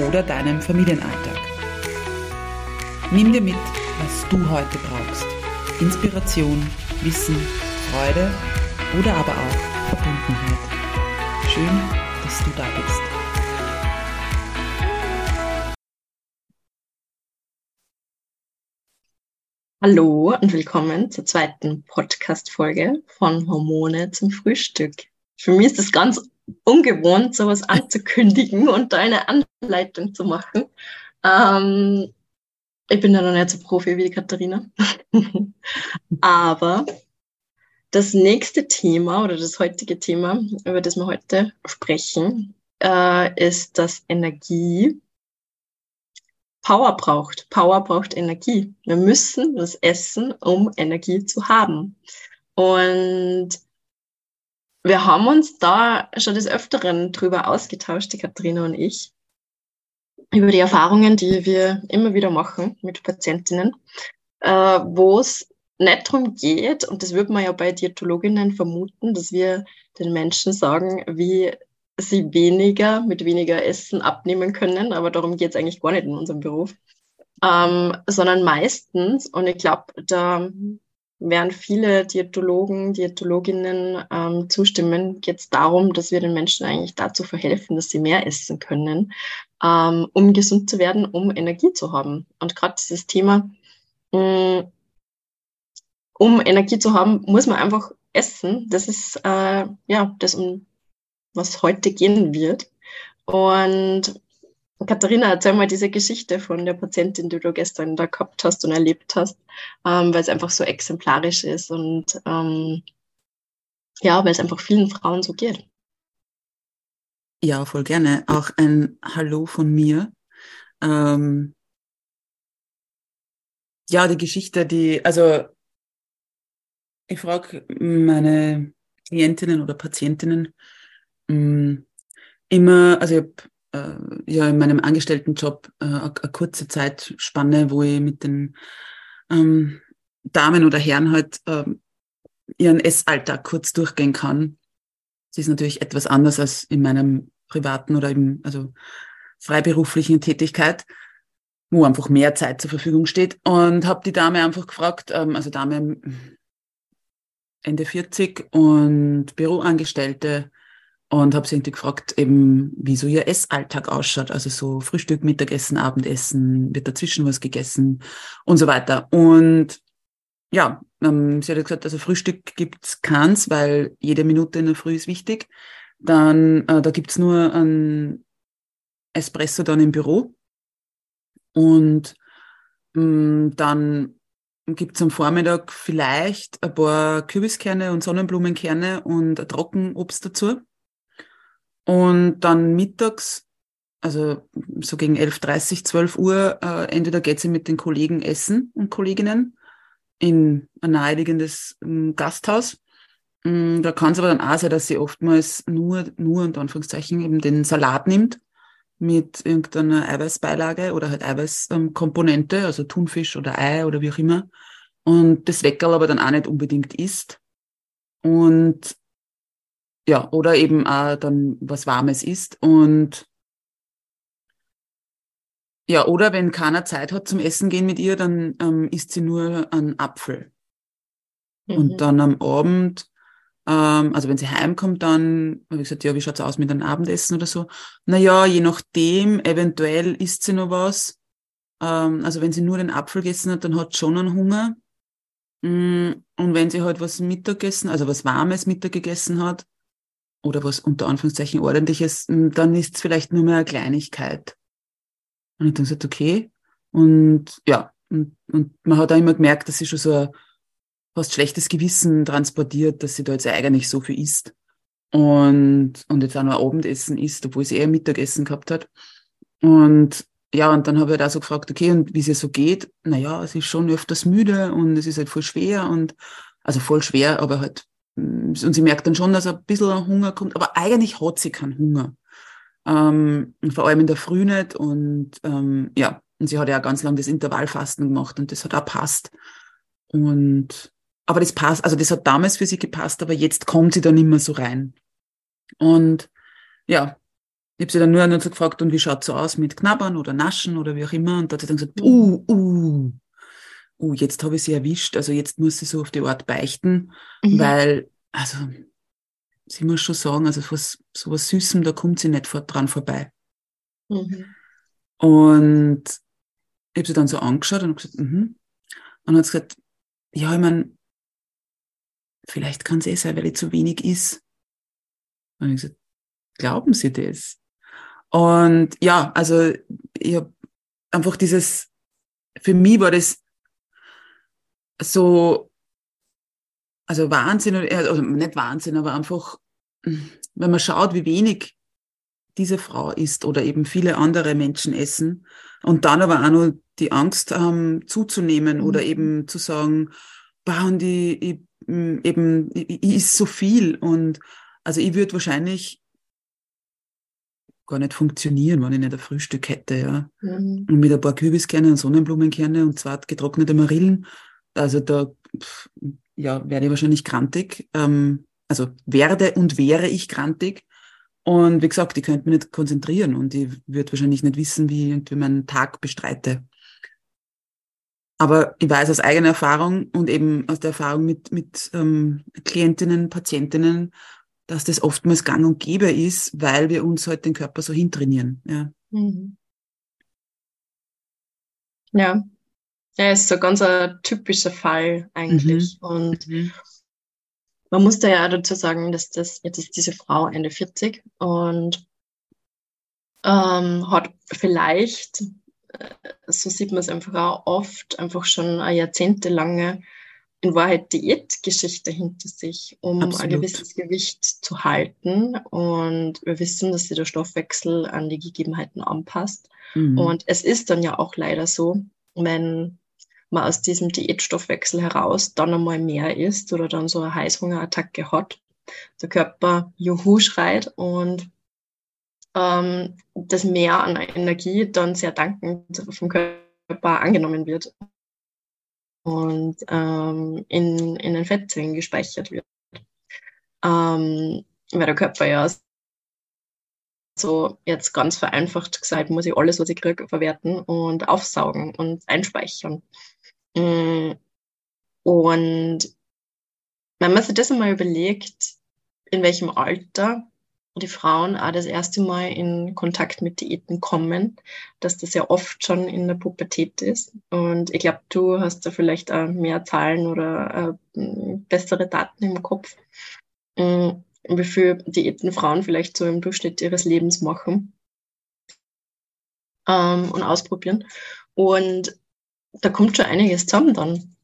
oder deinem Familienalltag. Nimm dir mit, was du heute brauchst. Inspiration, Wissen, Freude oder aber auch Verbundenheit. Schön, dass du da bist. Hallo und willkommen zur zweiten Podcast-Folge von Hormone zum Frühstück. Für mich ist es ganz ungewohnt, sowas anzukündigen und da eine Anleitung zu machen. Ähm, ich bin ja noch nicht so Profi wie die Katharina. Aber das nächste Thema oder das heutige Thema, über das wir heute sprechen, äh, ist, dass Energie Power braucht. Power braucht Energie. Wir müssen das essen, um Energie zu haben. Und wir haben uns da schon des Öfteren drüber ausgetauscht, die Katharina und ich, über die Erfahrungen, die wir immer wieder machen mit Patientinnen, äh, wo es nicht darum geht, und das würde man ja bei Diätologinnen vermuten, dass wir den Menschen sagen, wie sie weniger mit weniger Essen abnehmen können, aber darum geht es eigentlich gar nicht in unserem Beruf, ähm, sondern meistens, und ich glaube, da werden viele Diätologen, Diätologinnen ähm, zustimmen, geht es darum, dass wir den Menschen eigentlich dazu verhelfen, dass sie mehr essen können, ähm, um gesund zu werden, um Energie zu haben. Und gerade dieses Thema, mh, mm, um Energie zu haben, muss man einfach essen. Das ist äh, ja das, um was heute gehen wird. Und Katharina, erzähl mal diese Geschichte von der Patientin, die du gestern da gehabt hast und erlebt hast, ähm, weil es einfach so exemplarisch ist und ähm, ja, weil es einfach vielen Frauen so geht. Ja, voll gerne. Auch ein Hallo von mir. Ähm, ja, die Geschichte, die, also ich frage meine Klientinnen oder Patientinnen mh, mm, immer, also ich habe ja in meinem Angestelltenjob äh, eine, kurze Zeitspanne, wo ich mit den ähm, Damen oder Herren halt äh, ihren Essalltag kurz durchgehen kann. Das ist natürlich etwas anders als in meinem privaten oder eben also freiberuflichen Tätigkeit, wo einfach mehr Zeit zur Verfügung steht. Und habe die Dame einfach gefragt, ähm, also Dame Ende 40 und Büroangestellte, und habe sie gefragt, eben, wie so ihr Essalltag ausschaut. Also so Frühstück, Mittagessen, Abendessen, wird dazwischen was gegessen und so weiter. Und ja, ähm, sie hat gesagt, also Frühstück gibt's keins, weil jede Minute in der Früh ist wichtig. Dann, äh, da gibt's nur ein Espresso dann im Büro. Und ähm, dann gibt's am Vormittag vielleicht ein paar Kürbiskerne und Sonnenblumenkerne und ein Trockenobst dazu. Und dann mittags, also so gegen 11.30, 12 Uhr, äh, entweder geht sie mit den Kollegen essen und Kolleginnen in ein naheliegendes äh, Gasthaus. Ähm, da kann es aber dann auch sein, dass sie oftmals nur, nur unter Anführungszeichen eben den Salat nimmt mit irgendeiner Eiweißbeilage oder halt Eiweißkomponente, also Thunfisch oder Ei oder wie auch immer. Und das Weckerl aber dann auch nicht unbedingt isst. Und ja, oder eben auch dann was Warmes isst und ja, oder wenn keiner Zeit hat zum Essen gehen mit ihr, dann ähm, isst sie nur einen Apfel. Mhm. Und dann am Abend, ähm, also wenn sie heimkommt, dann habe ich gesagt, ja, wie schaut's aus mit einem Abendessen oder so? Naja, je nachdem, eventuell isst sie noch was. Ähm, also wenn sie nur den Apfel gegessen hat, dann hat sie schon einen Hunger. Mm, und wenn sie halt was Mittagessen, also was Warmes Mittag gegessen hat, oder was unter Anführungszeichen ordentliches, dann ist es vielleicht nur mehr eine Kleinigkeit. Und ich dann gesagt, okay. Und ja, und, und man hat auch immer gemerkt, dass sie schon so ein fast schlechtes Gewissen transportiert, dass sie da jetzt eigentlich so viel isst. Und, und jetzt auch noch Abendessen isst, obwohl sie eher Mittagessen gehabt hat. Und ja, und dann habe ich halt auch so gefragt, okay, und wie es ihr so geht? Naja, es ist schon öfters müde und es ist halt voll schwer und, also voll schwer, aber halt, und sie merkt dann schon, dass ein bisschen Hunger kommt, aber eigentlich hat sie keinen Hunger. Ähm, vor allem in der Früh nicht und, ähm, ja, und sie hat ja auch ganz lange das Intervallfasten gemacht und das hat auch passt. Und, aber das passt, also das hat damals für sie gepasst, aber jetzt kommt sie da nicht mehr so rein. Und, ja, ich habe sie dann nur noch so gefragt, und wie schaut's so aus mit Knabbern oder Naschen oder wie auch immer? Und da hat sie dann gesagt, uh, uh, uh, jetzt habe ich sie erwischt, also jetzt muss sie so auf die Art beichten, mhm. weil, also, sie muss schon sagen, also was, so was Süßem, da kommt sie nicht dran vorbei. Mhm. Und ich habe sie dann so angeschaut und gesagt, mhm. Und hat gesagt, ja, ich meine, vielleicht kann es eh sein, weil ich zu wenig ist. Und ich gesagt, glauben Sie das? Und ja, also ich habe einfach dieses, für mich war das so, also Wahnsinn, also nicht Wahnsinn, aber einfach, wenn man schaut, wie wenig diese Frau isst oder eben viele andere Menschen essen und dann aber auch nur die Angst haben, zuzunehmen mhm. oder eben zu sagen, bah, und ich, ich, eben, ich, ich is so viel und also ich würde wahrscheinlich gar nicht funktionieren, wenn ich nicht ein Frühstück hätte, ja. Mhm. Und mit ein paar Kürbiskerne und Sonnenblumenkerne und zwei getrocknete Marillen, also da, ja, werde ich wahrscheinlich krantig. Ähm, also werde und wäre ich krantig. Und wie gesagt, ich könnte mich nicht konzentrieren und ich würde wahrscheinlich nicht wissen, wie ich irgendwie meinen Tag bestreite. Aber ich weiß aus eigener Erfahrung und eben aus der Erfahrung mit, mit ähm, Klientinnen, Patientinnen, dass das oftmals gang und gäbe ist, weil wir uns halt den Körper so hintrainieren. Ja. Mhm. Ja. Ja, ist so ganz ein typischer Fall eigentlich. Mhm. Und mhm. man muss da ja auch dazu sagen, dass das, jetzt ist diese Frau Ende 40 und ähm, hat vielleicht, äh, so sieht man es einfach auch oft, einfach schon eine jahrzehntelange in Wahrheit Diätgeschichte hinter sich, um Absolut. ein gewisses Gewicht zu halten. Und wir wissen, dass sich der Stoffwechsel an die Gegebenheiten anpasst. Mhm. Und es ist dann ja auch leider so, wenn man aus diesem Diätstoffwechsel heraus dann einmal mehr isst oder dann so eine Heißhungerattacke hat, der Körper Juhu schreit und ähm, das Mehr an Energie dann sehr dankend vom Körper angenommen wird und ähm, in, in den Fettzellen gespeichert wird. Ähm, weil der Körper ja so jetzt ganz vereinfacht gesagt, muss ich alles, was ich kriege, verwerten und aufsaugen und einspeichern. Mm, und wenn man sich das einmal überlegt, in welchem Alter die Frauen auch das erste Mal in Kontakt mit Diäten kommen, dass das ja oft schon in der Pubertät ist. Und ich glaube, du hast da vielleicht auch mehr Zahlen oder äh, bessere Daten im Kopf, äh, wie viel Diäten Frauen vielleicht so im Durchschnitt ihres Lebens machen ähm, und ausprobieren. Und da kommt schon einiges zusammen dann.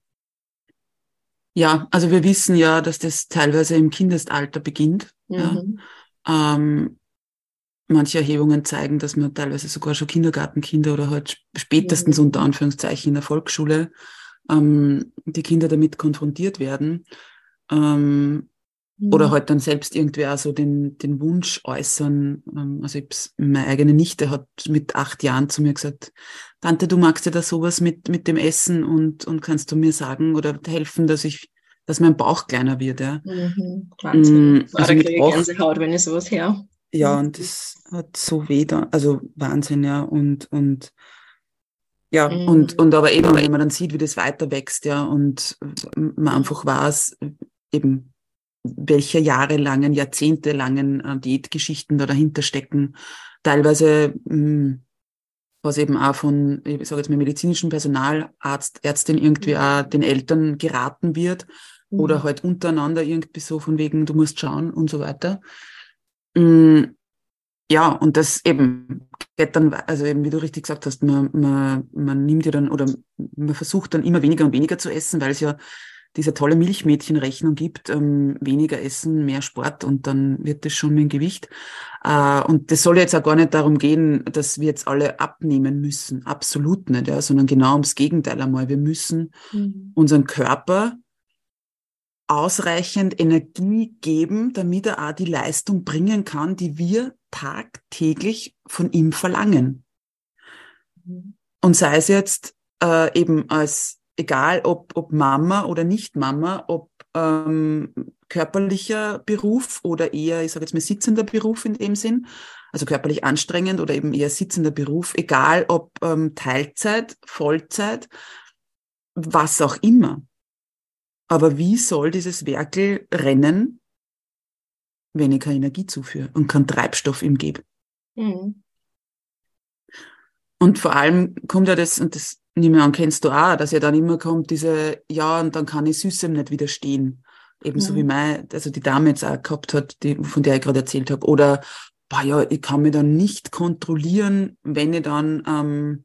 Ja, also wir wissen ja, dass das teilweise im Kindesalter beginnt. Mhm. Ja. Ähm, manche Erhebungen zeigen, dass man teilweise sogar schon Kindergartenkinder oder halt spätestens mhm. unter Anführungszeichen in der Volksschule ähm, die Kinder damit konfrontiert werden. Ähm, mhm. Oder halt dann selbst irgendwie auch so den, den Wunsch äußern. Ähm, also meine eigene Nichte hat mit acht Jahren zu mir gesagt, Tante, du magst ja da sowas mit, mit dem Essen und, und kannst du mir sagen oder helfen, dass ich dass mein Bauch kleiner wird. Ja. Mhm, Wahnsinn. Mm, also mit Bauch, Gänsehaut, wenn ich sowas her. Ja, und das hat so weh da, also Wahnsinn, ja. Und, und ja, mhm. und, und aber eben, wenn man dann sieht, wie das weiter wächst, ja, und man einfach weiß, eben, welche jahrelangen, jahrzehntelangen äh, Diätgeschichten da dahinter stecken. Teilweise, mh, hm, was eben auch von, ich sage jetzt mal, medizinischem Personal, Arzt, Ärztin irgendwie mhm. auch den Eltern geraten wird mhm. oder halt untereinander irgendwie so von wegen, du musst schauen und so weiter. Mm, ja, und das eben geht dann, also eben wie du richtig gesagt hast, man, man, man nimmt ja dann oder man versucht dann immer weniger und weniger zu essen, weil es ja diese tolle Milchmädchenrechnung gibt, ähm, weniger essen, mehr Sport und dann wird das schon mit dem Gewicht. Äh, und das soll jetzt auch gar nicht darum gehen, dass wir jetzt alle abnehmen müssen. Absolut nicht, ja, sondern genau ums Gegenteil einmal. Wir müssen mhm. unseren Körper ausreichend Energie geben, damit er auch die Leistung bringen kann, die wir tagtäglich von ihm verlangen. Mhm. Und sei es jetzt äh, eben als egal ob, ob Mama oder nicht Mama, ob ähm, körperlicher Beruf oder eher, ich sage jetzt mal, sitzender Beruf in dem Sinn, also körperlich anstrengend oder eben eher sitzender Beruf, egal ob ähm, Teilzeit, Vollzeit, was auch immer. Aber wie soll dieses Werkel rennen, wenn ich keine Energie zuführe und keinen Treibstoff ihm gebe? Mhm. Und vor allem kommt ja das, und das nehme ich an, kennst du auch, dass ja dann immer kommt diese, ja, und dann kann ich Süßem nicht widerstehen. Ebenso mhm. wie mein, also die Dame jetzt auch gehabt hat, die, von der ich gerade erzählt habe. Oder, boah, ja, ich kann mich dann nicht kontrollieren, wenn ich dann, ähm,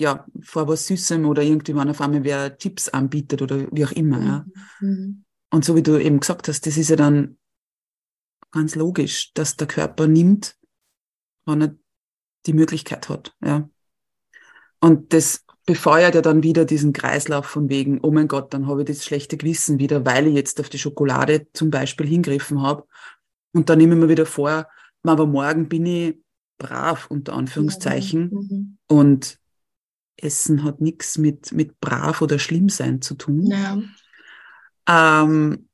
ja, vor was Süßem oder irgendwie wenn auf einmal wer Chips anbietet oder wie auch immer, ja. Mhm. Und so wie du eben gesagt hast, das ist ja dann ganz logisch, dass der Körper nimmt, wenn er die Möglichkeit hat, ja. Und das befeuert ja dann wieder diesen Kreislauf von wegen, oh mein Gott, dann habe ich das schlechte Gewissen wieder, weil ich jetzt auf die Schokolade zum Beispiel hingriffen habe. Und dann nehme ich mir wieder vor, aber morgen bin ich brav, unter Anführungszeichen. Mhm. Und Essen hat nichts mit, mit brav oder schlimm sein zu tun. Ja. Ähm,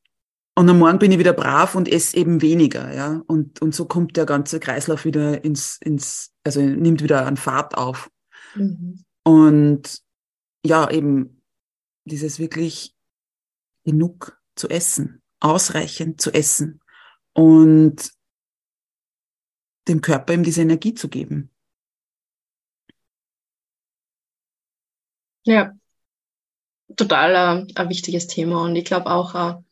und am Morgen bin ich wieder brav und esse eben weniger, ja. Und, und so kommt der ganze Kreislauf wieder ins, ins, also nimmt wieder an Fahrt auf. Mhm. Und ja, eben dieses wirklich genug zu essen, ausreichend zu essen und dem Körper eben diese Energie zu geben. Ja, total äh, ein wichtiges Thema und ich glaube auch äh,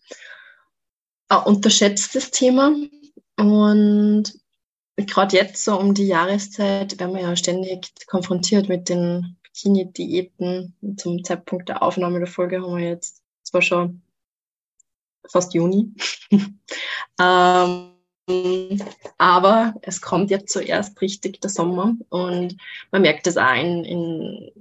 ein unterschätztes Thema. Und gerade jetzt so um die Jahreszeit werden wir ja ständig konfrontiert mit den Bikini-Diäten. Zum Zeitpunkt der Aufnahme der Folge haben wir jetzt zwar schon fast Juni. ähm, aber es kommt jetzt zuerst richtig der Sommer und man merkt es auch in, in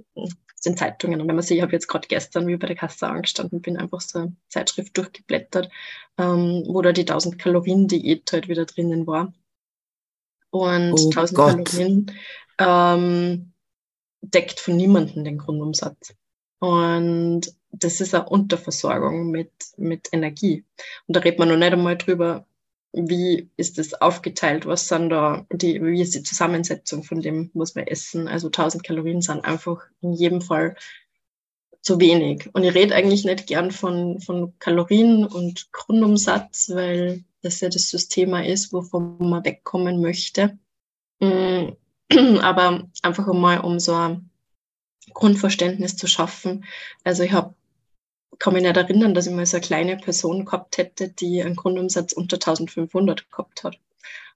den Zeitungen. Und wenn man sieht, ich habe jetzt gerade gestern wie bei der Kasse angestanden bin, einfach so eine Zeitschrift durchgeblättert, ähm, wo da die 1000 Kalorien Diät halt wieder drinnen war. Und oh 1000 Gott. Kalorien ähm, deckt von niemandem den Grundumsatz. Und das ist eine Unterversorgung mit, mit Energie. Und da redet man noch nicht einmal drüber, wie ist es aufgeteilt, was sind da, die, wie ist die Zusammensetzung von dem, was wir essen. Also 1000 Kalorien sind einfach in jedem Fall zu wenig. Und ich rede eigentlich nicht gern von, von Kalorien und Grundumsatz, weil das ja das System ist, wovon man wegkommen möchte. Mm, aber einfach einmal, um so ein Grundverständnis zu schaffen. Also ich habe kann mich nicht erinnern, dass ich mal so eine kleine Person gehabt hätte, die einen Grundumsatz unter 1500 gehabt hat.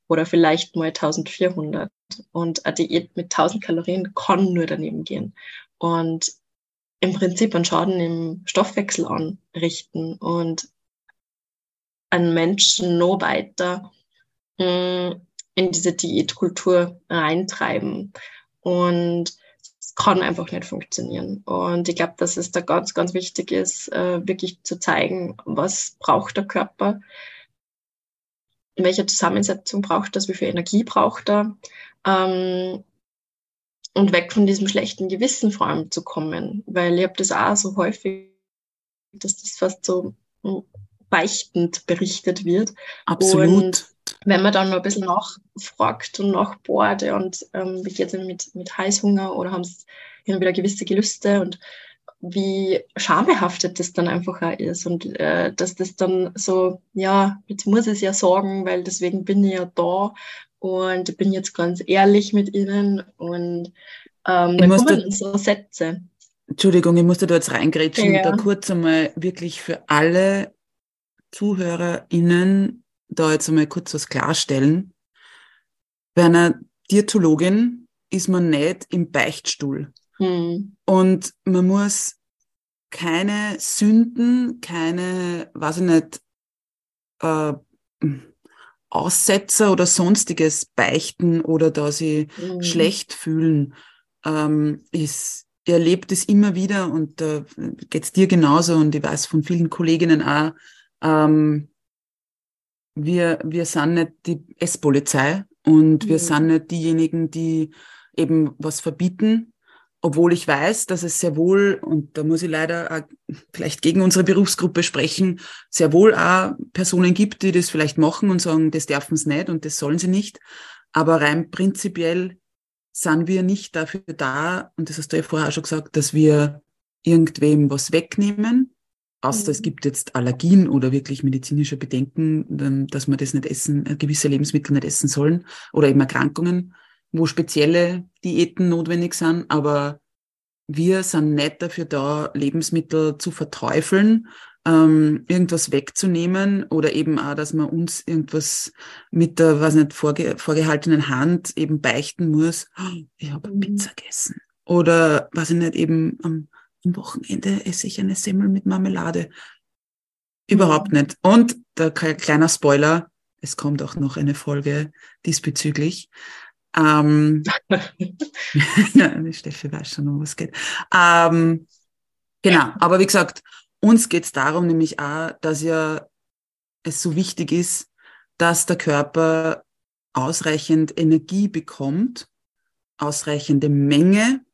Oder vielleicht mal 1400. Und eine Diät mit 1000 Kalorien kann nur daneben gehen. Und im Prinzip einen Schaden im Stoffwechsel anrichten und einen Menschen noch weiter mh, mm, in diese Diätkultur reintreiben. Und es kann einfach nicht funktionieren. Und ich glaube, dass es da ganz, ganz wichtig ist, äh, wirklich zu zeigen, was braucht der Körper, in welcher Zusammensetzung braucht das, wie viel Energie braucht er. Ähm, und weg von diesem schlechten Gewissen vor allem zu kommen. Weil ich habe das auch so häufig, dass das fast so hm, beichtend berichtet wird. Absolut. Und wenn man dann noch ein bisschen nachfragt und nachbohrt und ähm, wie geht es mit, mit Heißhunger oder haben sie wieder gewisse Gelüste und wie schambehaftet das dann einfach auch ist und äh, dass das dann so, ja, jetzt muss ich es ja sagen, weil deswegen bin ich ja da und bin jetzt ganz ehrlich mit ihnen und ähm, dann kommen so Sätze. Entschuldigung, ich musste da jetzt reingrätschen, ja. da kurz einmal wirklich für alle ZuhörerInnen da jetzt einmal kurz was klarstellen. Bei einer Diätologin ist man nicht im Beichtstuhl. Hm. Und man muss keine Sünden, keine, weiß ich nicht, äh, Aussetzer oder sonstiges beichten oder da sie mhm. schlecht fühlen, ähm, ist, ihr erlebt es immer wieder und da äh, geht's dir genauso und ich weiß von vielen Kolleginnen auch, ähm, wir, wir sind nicht die Esspolizei und mhm. wir sind nicht diejenigen, die eben was verbieten, obwohl ich weiß, dass es sehr wohl, und da muss ich leider auch vielleicht gegen unsere Berufsgruppe sprechen, sehr wohl auch Personen gibt, die das vielleicht machen und sagen, das dürfen sie nicht und das sollen sie nicht. Aber rein prinzipiell sind wir nicht dafür da, und das hast du ja vorher auch schon gesagt, dass wir irgendwem was wegnehmen, außer mhm. es gibt jetzt Allergien oder wirklich medizinische Bedenken, dass man das nicht essen, äh, gewisse Lebensmittel nicht essen sollen oder eben Erkrankungen wo spezielle Diäten notwendig sind, aber wir sind nicht dafür da, Lebensmittel zu verteufeln, ähm, irgendwas wegzunehmen oder eben auch, dass man uns irgendwas mit der, was nicht, vorge vorgehaltenen Hand eben beichten muss. Oh, ich habe mhm. Pizza gegessen. Oder, was ich nicht, eben am, am Wochenende esse ich eine Semmel mit Marmelade. Überhaupt mhm. nicht. Und der kleiner Spoiler, es kommt auch noch eine Folge diesbezüglich. Ähm, Steffi weiß schon, um was es geht. Ähm, genau, aber wie gesagt, uns geht es darum nämlich auch, dass ja es so wichtig ist, dass der Körper ausreichend Energie bekommt, ausreichende Menge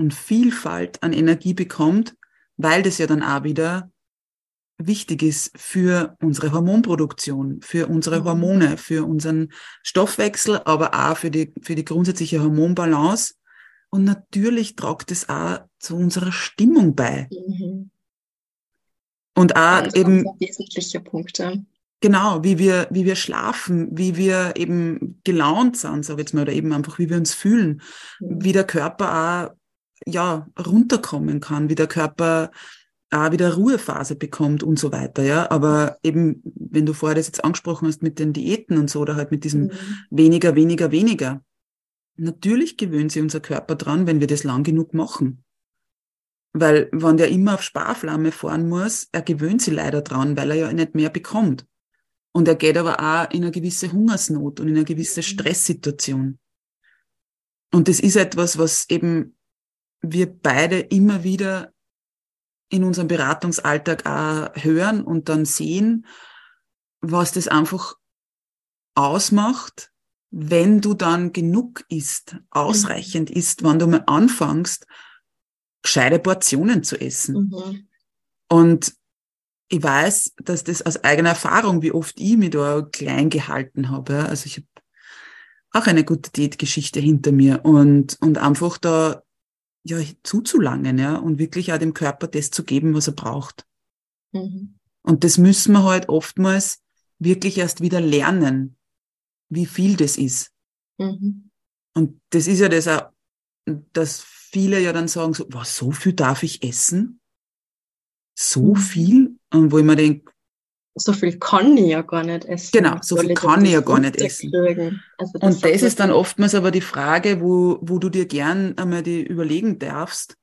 und Vielfalt an Energie bekommt, weil das ja dann auch wieder wichtig ist für unsere Hormonproduktion, für unsere mhm. Hormone, für unseren Stoffwechsel, aber auch für die, für die grundsätzliche Hormonbalance. Und natürlich tragt es auch zu unserer Stimmung bei. Mhm. Und auch das eben. Wesentliche Punkte. Genau, wie wir, wie wir schlafen, wie wir eben gelaunt sind, sag ich jetzt mal, oder eben einfach, wie wir uns fühlen, mhm. wie der Körper auch, ja, runterkommen kann, wie der Körper auch wieder Ruhephase bekommt und so weiter, ja. Aber eben, wenn du vorher das jetzt angesprochen hast mit den Diäten und so, oder halt mit diesem mhm. weniger, weniger, weniger. Natürlich gewöhnt sich unser Körper dran, wenn wir das lang genug machen. Weil, wenn der immer auf Sparflamme fahren muss, er gewöhnt sich leider dran, weil er ja nicht mehr bekommt. Und er geht aber auch in eine gewisse Hungersnot und in eine gewisse mhm. Stresssituation. Und das ist etwas, was eben wir beide immer wieder in unserem Beratungsalltag auch hören und dann sehen, was das einfach ausmacht, wenn du dann genug isst, ausreichend mhm. isst, wenn du mal anfängst, gescheite Portionen zu essen. Mhm. Und ich weiß, dass das aus eigener Erfahrung, wie oft ich mich da klein gehalten habe. Also ich habe auch eine gute Diätgeschichte hinter mir und, und einfach da ja, zuzulangen, ja, und wirklich auch dem Körper das zu geben, was er braucht. Mhm. Und das müssen wir halt oftmals wirklich erst wieder lernen, wie viel das ist. Mhm. Und das ist ja das auch, dass viele ja dann sagen so, was, so viel darf ich essen? So mhm. viel? Und wo ich mir denke, so viel kann ich ja gar nicht essen. Genau, so viel kann ich ja gar nicht essen. Also das und das ist dann oftmals aber die Frage, wo, wo du dir gern einmal die überlegen darfst.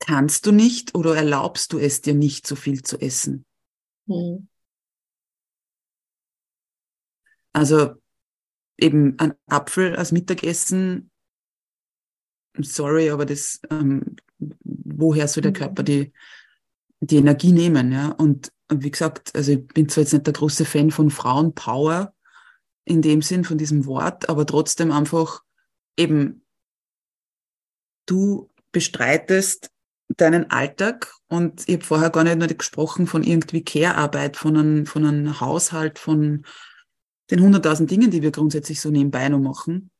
Kannst du nicht oder erlaubst du es dir nicht, so viel zu essen? Hm. Also eben ein Apfel als Mittagessen, sorry, aber das, ähm, woher soll der hm. Körper die, die Energie nehmen, ja. Und, wie gesagt, also ich bin zwar jetzt nicht der große Fan von Frauenpower in dem Sinn von diesem Wort, aber trotzdem einfach eben du bestreitest deinen Alltag und ich habe vorher gar nicht nur gesprochen von irgendwie Care-Arbeit, von einem, von einem Haushalt, von den hunderttausend Dingen, die wir grundsätzlich so nebenbei noch machen.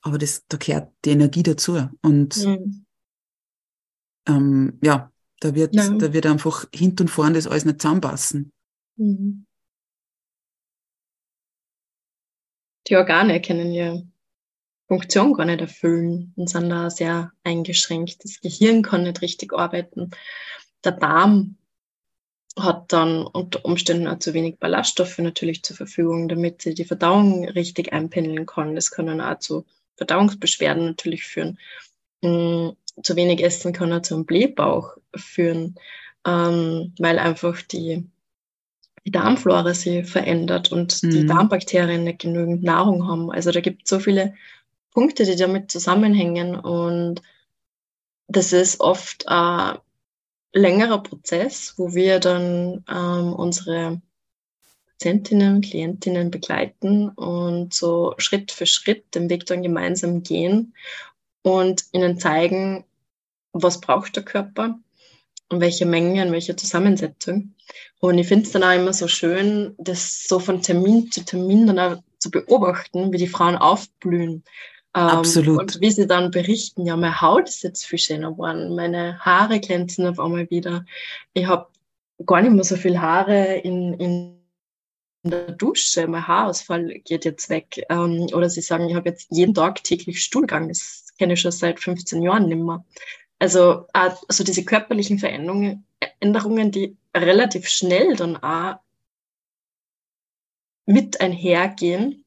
Aber das, da gehört die Energie dazu. Und mhm. ähm, ja, da wird, da wird einfach hinten und vorn das alles nicht zusammenpassen. Mhm. Die Organe können ja Funktion gar nicht erfüllen und sind da sehr eingeschränkt. Das Gehirn kann nicht richtig arbeiten. Der Darm hat dann unter Umständen auch zu wenig Ballaststoffe natürlich zur Verfügung, damit sie die Verdauung richtig einpendeln kann. Das kann dann auch zu Verdauungsbeschwerden natürlich führen. Zu wenig Essen kann auch zu einem Blähbauch führen, ähm, weil einfach die, die Darmflora sich verändert und mhm. die Darmbakterien nicht genügend Nahrung haben. Also da gibt es so viele Punkte, die damit zusammenhängen und das ist oft ein längerer Prozess, wo wir dann ähm, unsere Patientinnen, Klientinnen begleiten und so Schritt für Schritt den Weg dann gemeinsam gehen und ihnen zeigen, was braucht der Körper und welche Menge und welche Zusammensetzung. Und ich finde es dann auch immer so schön, das so von Termin zu Termin dann auch zu beobachten, wie die Frauen aufblühen. Ähm, Absolut. Und wie sie dann berichten, ja, meine Haut ist jetzt viel schöner geworden, meine Haare glänzen auf einmal wieder. Ich habe gar nicht mehr so viel Haare in, in der Dusche, mein Haarausfall geht jetzt weg. Ähm, oder sie sagen, ich habe jetzt jeden Tag täglich Stuhlgang. Das kenne ich schon seit 15 Jahren nicht mehr. Also, also diese körperlichen Veränderungen, Änderungen, die relativ schnell dann auch mit einhergehen,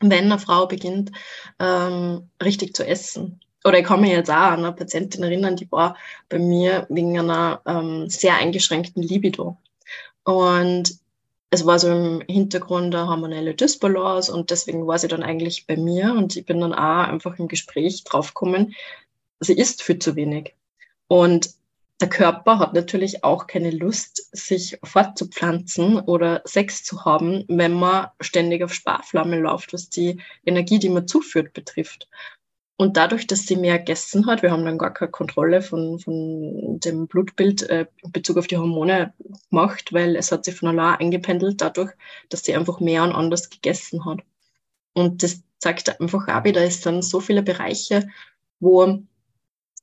wenn eine Frau beginnt, ähm, richtig zu essen. Oder ich kann mich jetzt auch an eine Patientin erinnern, die war bei mir wegen einer ähm, sehr eingeschränkten Libido. Und es war so im Hintergrund eine hormonelle Dysbalance und deswegen war sie dann eigentlich bei mir und ich bin dann auch einfach im Gespräch draufgekommen, sie isst viel zu wenig. Und der Körper hat natürlich auch keine Lust, sich fortzupflanzen oder Sex zu haben, wenn man ständig auf Sparflamme läuft, was die Energie, die man zuführt, betrifft. Und dadurch, dass sie mehr gegessen hat, wir haben dann gar keine Kontrolle von, von dem Blutbild äh, in Bezug auf die Hormone gemacht, weil es hat sich von allein eingependelt dadurch, dass sie einfach mehr und anders gegessen hat. Und das zeigt einfach auch wieder, es sind so viele Bereiche, wo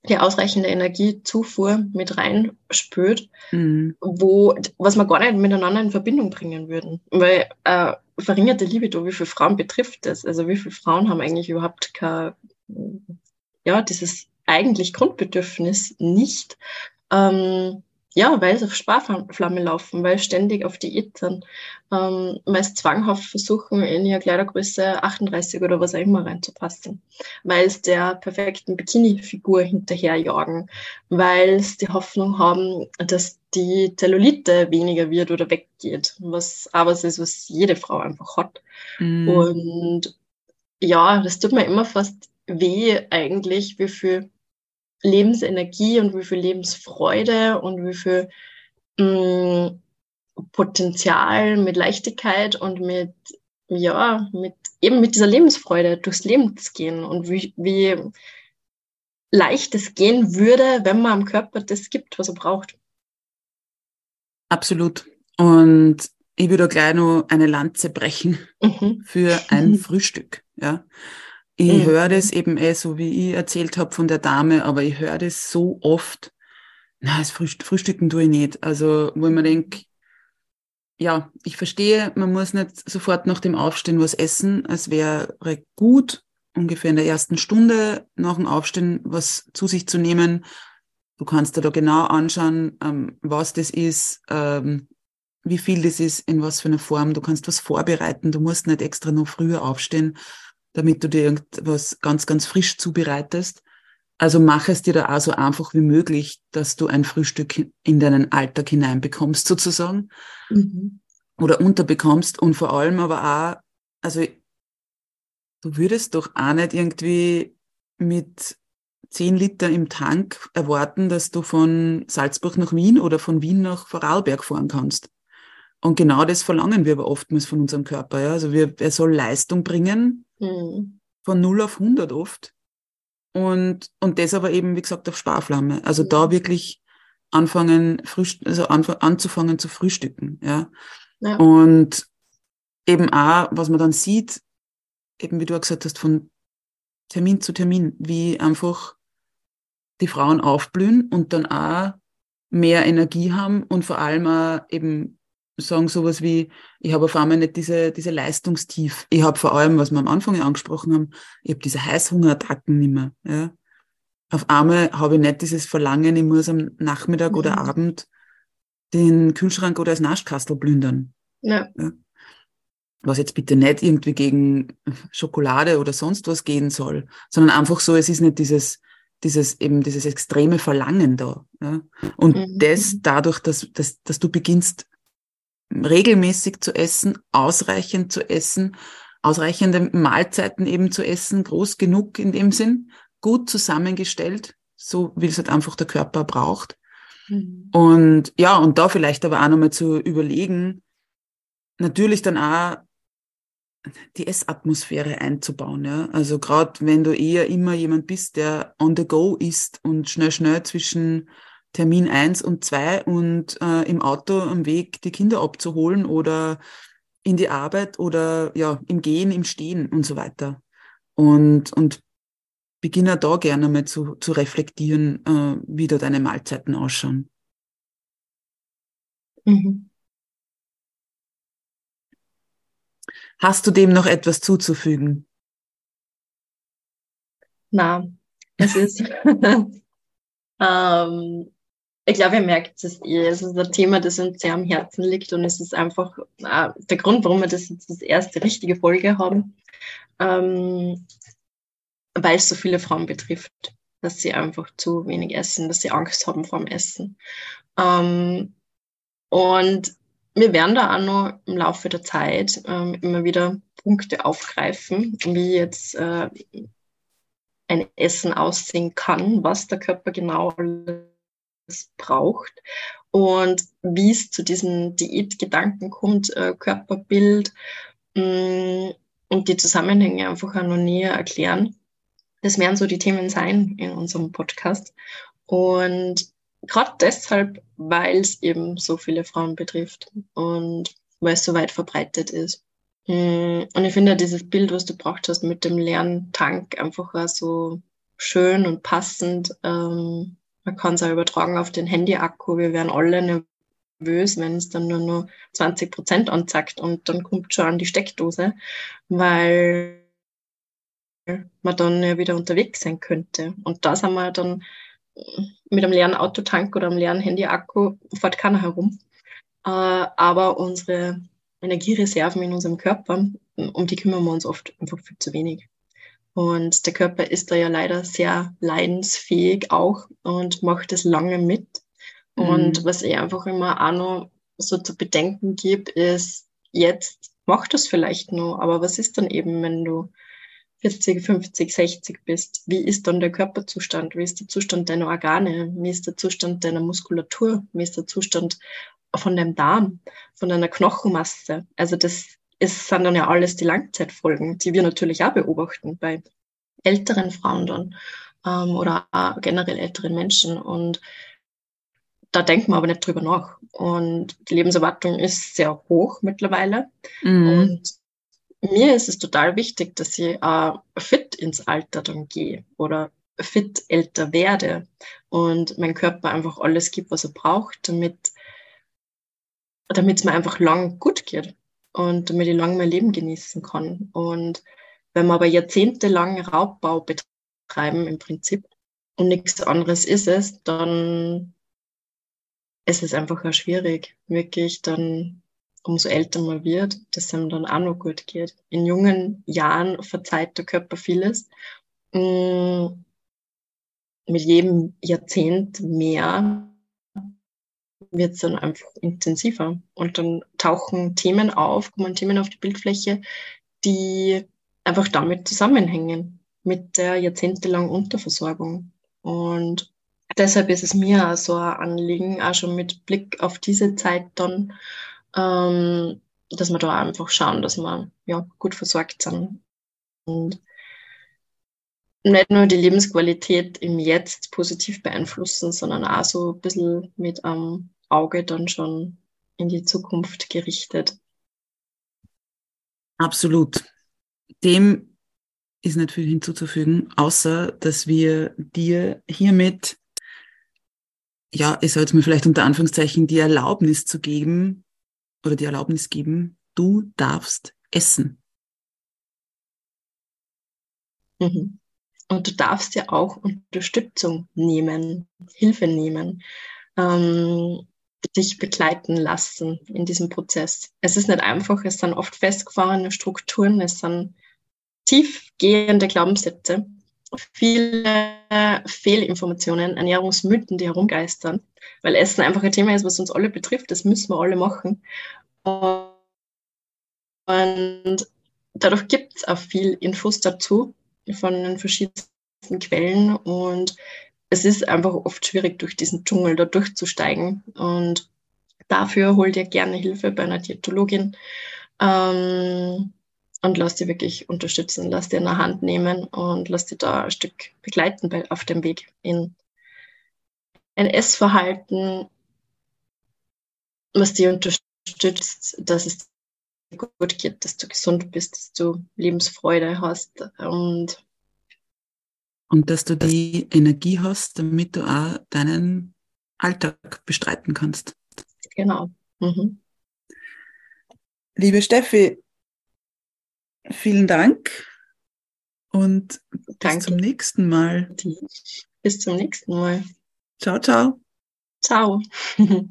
die ausreichende Energiezufuhr mit reinspült, mhm. wo, was wir gar nicht miteinander in Verbindung bringen würden. Weil äh, verringerte Libido, wie viele Frauen betrifft das? Also wie viele Frauen haben eigentlich überhaupt keine ja, dieses eigentlich Grundbedürfnis nicht, ähm, ja, weil sie auf Sparflamme laufen, weil ständig auf Diät sind, ähm, meist zwanghaft versuchen, in ihre Kleidergröße 38 oder was auch immer reinzupassen, weil es der perfekten Bikini-Figur hinterherjagen, weil es die Hoffnung haben, dass die Zellulite weniger wird oder weggeht, was aber es ist, was jede Frau einfach hat. Mm. Und ja, das tut mir immer fast weh eigentlich, wie viel Lebensenergie und wie viel Lebensfreude und wie viel mh, mm, Potenzial mit Leichtigkeit und mit, ja, mit eben mit dieser Lebensfreude durchs Leben zu gehen und wie, wie leicht es gehen würde, wenn man am Körper das gibt, was er braucht. Absolut. Und ich würde gleich noch eine Lanze brechen mhm. für ein Frühstück. Ja. Ich mhm. höre das eben eh so, wie ich erzählt habe von der Dame, aber ich höre das so oft. Na, das Frühstücken tue ich nicht. Also, wo ich mir denke, ja, ich verstehe, man muss nicht sofort nach dem Aufstehen was essen. Es wäre gut, ungefähr in der ersten Stunde nach dem Aufstehen was zu sich zu nehmen. Du kannst dir da genau anschauen, ähm, was das ist, ähm, wie viel das ist, in was für einer Form. Du kannst was vorbereiten. Du musst nicht extra noch früher aufstehen damit du dir irgendwas ganz, ganz frisch zubereitest. Also mach es dir da auch so einfach wie möglich, dass du ein Frühstück in deinen Alltag hineinbekommst, sozusagen. Mhm. Oder unterbekommst und vor allem aber auch, also du würdest doch auch nicht irgendwie mit 10 Liter im Tank erwarten, dass du von Salzburg nach Wien oder von Wien nach Vorarlberg fahren kannst. Und genau das verlangen wir aber oftmals von unserem Körper. Ja? Also wir, er soll Leistung bringen, Mhm. Von 0 auf 100 oft. Und, und das aber eben, wie gesagt, auf Sparflamme. Also mhm. da wirklich anfangen, also anzufangen zu frühstücken. Ja? ja. Und eben auch, was man dann sieht, eben wie du auch gesagt hast, von Termin zu Termin, wie einfach die Frauen aufblühen und dann auch mehr Energie haben und vor allem auch eben sagen sowas wie, ich habe auf einmal nicht diese, diese Leistungstief. Ich habe vor allem, was wir am Anfang ja angesprochen haben, ich habe diese Heißhungerattacken nicht mehr. Ja. Auf einmal habe ich nicht dieses Verlangen, ich muss am Nachmittag mhm. oder Abend den Kühlschrank oder das Naschkastel plündern. Ja. ja. Was jetzt bitte nicht irgendwie gegen Schokolade oder sonst was gehen soll, sondern einfach so, es ist nicht dieses, dieses eben dieses extreme Verlangen da. Ja? Und mhm. das dadurch, dass, dass, dass du beginnst regelmäßig zu essen, ausreichend zu essen, ausreichende Mahlzeiten eben zu essen, groß genug in dem Sinn, gut zusammengestellt, so wie es halt einfach der Körper braucht. Mhm. Und ja, und da vielleicht aber auch nochmal zu überlegen, natürlich dann auch die Essatmosphäre einzubauen. Ja? Also gerade wenn du eher immer jemand bist, der on the go ist und schnell, schnell zwischen Termin eins und zwei und äh, im Auto am Weg die Kinder abzuholen oder in die Arbeit oder ja, im Gehen, im Stehen und so weiter. Und, und beginne da gerne mal zu, zu reflektieren, äh, wie da deine Mahlzeiten ausschauen. Mhm. Hast du dem noch etwas zuzufügen? Na, es ist, ähm, ich glaube, ihr merkt es eh. Es ist ein Thema, das uns sehr am Herzen liegt und es ist einfach äh, der Grund, warum wir das jetzt als erste richtige Folge haben, ähm, weil es so viele Frauen betrifft, dass sie einfach zu wenig essen, dass sie Angst haben vor dem Essen. Ähm, und wir werden da auch noch im Laufe der Zeit ähm, immer wieder Punkte aufgreifen, wie jetzt äh, ein Essen aussehen kann, was der Körper genau alles braucht und wie es zu diesen Diätgedanken kommt, äh, Körperbild mh, mm, und die Zusammenhänge einfach auch noch näher erklären. Das werden so die Themen sein in unserem Podcast. Und gerade deshalb, weil es eben so viele Frauen betrifft und weil es so weit verbreitet ist. Hm, und ich finde dieses Bild, was du braucht hast mit dem leeren Tank, einfach so schön und passend. Ähm, man kann es auch übertragen auf den Handy-Akku. Wir werden alle nervös, wenn es dann nur noch 20 Prozent anzeigt und dann kommt schon an die Steckdose, weil man dann ja wieder unterwegs sein könnte. Und da sind wir dann mit einem leeren Autotank oder einem leeren Handy-Akku fährt keiner herum. Äh, aber unsere Energiereserven in unserem Körper, um die kümmern wir uns oft einfach viel zu wenig. Und der Körper ist da ja leider sehr leidensfähig auch und macht es lange mit. Mhm. Und was ich einfach immer auch noch so zu bedenken gebe, ist, jetzt macht das vielleicht noch, aber was ist dann eben, wenn du 40, 50, 60 bist, wie ist dann der Körperzustand? Wie ist der Zustand deiner Organe? Wie ist der Zustand deiner Muskulatur? Wie ist der Zustand von deinem Darm, von deiner Knochenmasse? Also das ist, sind dann ja alles die Langzeitfolgen, die wir natürlich auch beobachten bei älteren Frauen dann ähm, oder generell älteren Menschen. Und da denkt man aber nicht drüber nach. Und die Lebenserwartung ist sehr hoch mittlerweile. Mhm. Und mir ist es total wichtig, dass ich äh, fit ins Alter dann gehe oder fit älter werde und mein Körper einfach alles gibt, was er braucht, damit damit es mir einfach lang gut geht und damit ich lang mein Leben genießen kann. Und wenn wir aber jahrzehntelang Raubbau betreiben im Prinzip und nichts anderes ist es, dann ist es einfach auch schwierig, wirklich dann umso älter man wird, dass es einem dann auch noch gut geht. In jungen Jahren verzeiht der Körper vieles. Mm, mit jedem Jahrzehnt mehr wird es dann einfach intensiver. Und dann tauchen Themen auf, kommen Themen auf die Bildfläche, die einfach damit zusammenhängen, mit der jahrzehntelangen Unterversorgung. Und deshalb ist es mir auch so ein Anliegen, auch schon mit Blick auf diese Zeit dann, ähm, dass wir da einfach schauen, dass wir ja, gut versorgt sind. Und nicht nur die Lebensqualität im Jetzt positiv beeinflussen, sondern auch so ein bisschen mit am Auge dann schon in die Zukunft gerichtet. Absolut. Dem ist nicht viel hinzuzufügen, außer dass wir dir hiermit, ja, ich soll jetzt mir vielleicht unter Anführungszeichen die Erlaubnis zu geben, oder die Erlaubnis geben, du darfst essen. Mhm. Und du darfst ja auch Unterstützung nehmen, Hilfe nehmen, ähm, dich begleiten lassen in diesem Prozess. Es ist nicht einfach, es sind oft festgefahrene Strukturen, es sind tiefgehende Glaubenssätze, viele Fehlinformationen, Ernährungsmythen, die herumgeistern, weil Essen einfach ein Thema ist, was uns alle betrifft. Das müssen wir alle machen. Und dadurch gibt es auch viel Infos dazu von den verschiedensten Quellen und es ist einfach oft schwierig, durch diesen Dschungel da durchzusteigen. Und dafür hol dir gerne Hilfe bei einer Diätologin ähm, und lass dir wirklich unterstützen, lass dir in der Hand nehmen und lass dir da ein Stück begleiten bei, auf dem Weg in ein Essverhalten, was dir unterstützt, dass es dir gut geht, dass du gesund bist, dass du Lebensfreude hast und und dass du die Energie hast, damit du auch deinen Alltag bestreiten kannst. Genau. Mhm. Liebe Steffi, vielen Dank und Danke. bis zum nächsten Mal. Bis zum nächsten Mal. Ciao, ciao. Ciao.